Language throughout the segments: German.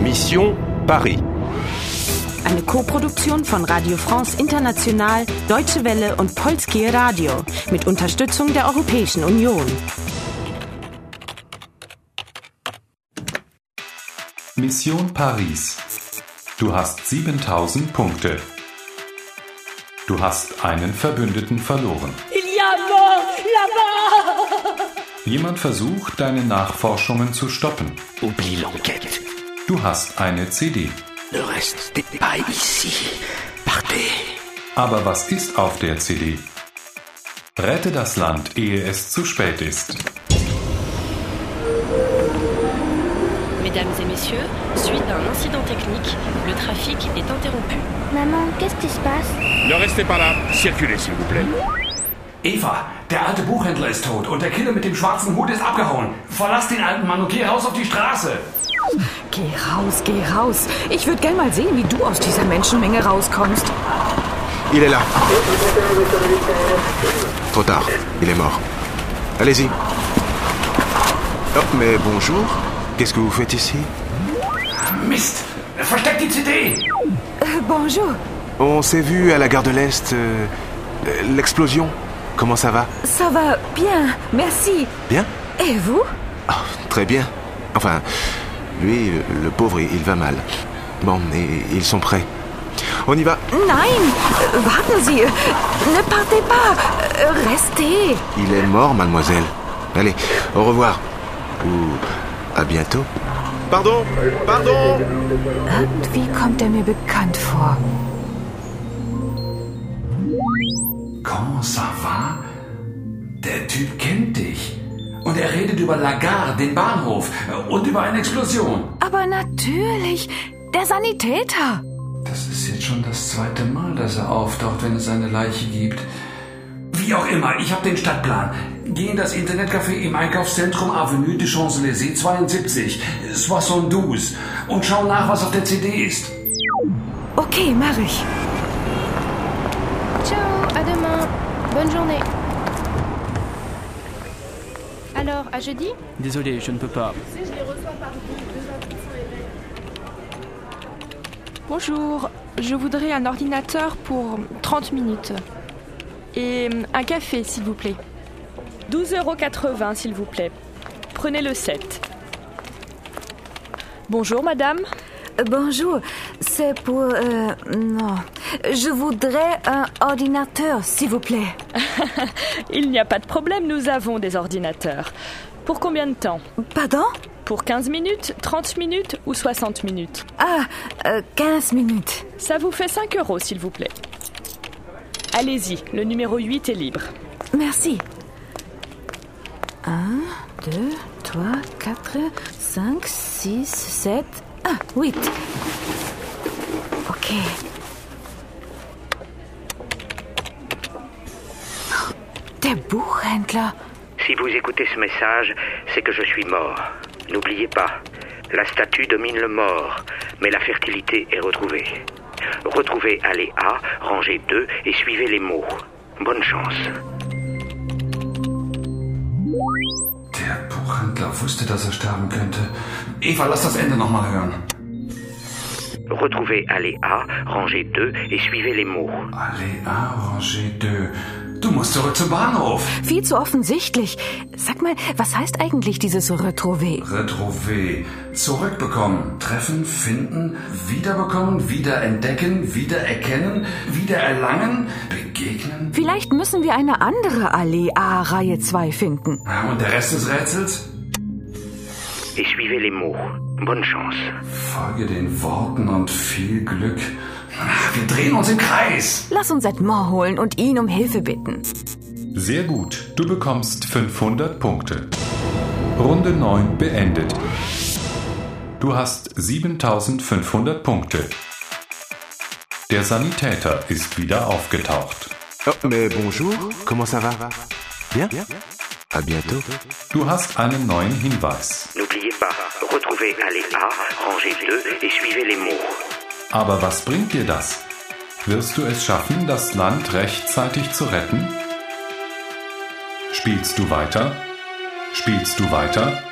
Mission Paris. Eine Koproduktion von Radio France International, Deutsche Welle und Polskie Radio mit Unterstützung der Europäischen Union. Mission Paris. Du hast 7000 Punkte. Du hast einen Verbündeten verloren. Il y a mort là-bas Jemand versucht, deine Nachforschungen zu stoppen. Oublie l'enquête. Du hast eine CD. Restez pas ici. Partez. Aber was ist auf der CD? Rette das Land, ehe es zu spät ist. Mesdames et messieurs, suite à un incident technique, le trafic est interrompu. Maman, qu'est-ce qui se passe Ne restez pas là. Circulez, s'il vous plaît. Eva, der alte Buchhändler ist tot und der Killer mit dem schwarzen Hut ist abgehauen. Verlass den alten Mann und geh raus auf die Straße. Geh raus, geh raus. Ich würde gern mal sehen, wie du aus dieser Menschenmenge rauskommst. Il est là. Trop tard. Il est mort. Allez-y. Oh, mais bonjour. Qu'est-ce que vous faites ici? Mist, versteck die CD. Äh, bonjour. On s'est vu à la gare de l'Est. euh, euh, L'explosion. Comment ça va? Ça va bien, merci. Bien? Et vous? Ah, Très bien. Enfin, lui, le pauvre, il va mal. Bon, et ils sont prêts. On y va Nein, warten Sie. Ne partez pas. Restez. Il est mort, mademoiselle. Allez, au revoir. Ou à bientôt. Pardon Pardon Irgendwie kommt er mir bekannt vor. Comment ça va? Der Typ kennt dich. Und er redet über La Gare, den Bahnhof und über eine Explosion. Aber natürlich, der Sanitäter. Das ist jetzt schon das zweite Mal, dass er auftaucht, wenn es eine Leiche gibt. Wie auch immer, ich habe den Stadtplan. Geh in das Internetcafé im Einkaufszentrum Avenue de Champs-Élysées 72, Soissons-12 und schau nach, was auf der CD ist. Okay, mach ich. Ciao, à demain. Bonne journée. Alors, à jeudi? Désolé, je ne peux pas. Bonjour, je voudrais un ordinateur pour 30 minutes. Et un café, s'il vous plaît. 12,80 euros, s'il vous plaît. Prenez le 7. Bonjour, madame. Euh, Bonjour, c'est pour... euh, non, je voudrais un ordinateur, s'il vous plaît. Il n'y a pas de problème, nous avons des ordinateurs. Pour combien de temps? Pardon? Pour 15 minutes, 30 minutes ou 60 minutes? Ah, euh, 15 minutes. Ça vous fait 5 euros, s'il vous plaît. Allez-y, le numéro 8 est libre. Merci. 1, 2, 3, 4, 5, 6, 7, ah, 8. Ok. Der Buchhändler. Si vous écoutez ce message, c'est que je suis mort. N'oubliez pas, la statue domine le mort, mais la fertilité est retrouvée. Retrouvez allée A, rangée 2 et suivez les mots. Bonne chance. Buchhändler wusste, dass er sterben könnte. Eva, lass das Ende nochmal hören. Retrouvez allée A, rangée 2 et suivez les mots. Allez, A, Rangée 2. Du musst zurück zum Bahnhof. Viel zu offensichtlich. Sag mal, was heißt eigentlich dieses Retrouvé? Retrouver. Zurückbekommen. Treffen, finden, wiederbekommen, wiederentdecken, wiedererkennen, wiedererlangen, begegnen. Vielleicht müssen wir eine andere Allee A Reihe 2 finden. Und der Rest des Rätsels? Et suivez les mots. Bonne chance. Folge den Worten und viel Glück. Wir drehen uns im Kreis. Lass uns Edmond holen und ihn um Hilfe bitten. Sehr gut, du bekommst 500 Punkte. Runde 9 beendet. Du hast 7500 Punkte. Der Sanitäter ist wieder aufgetaucht. Oh, mais bonjour. Comment ça va Bien À bientôt. Du hast einen neuen Hinweis. Pas, retrouvez allée A, rangée 2 et suivez les mots. Aber was bringt dir das? Wirst du es schaffen, das Land rechtzeitig zu retten? Spielst du weiter? Spielst du weiter?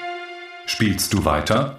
Spielst du weiter?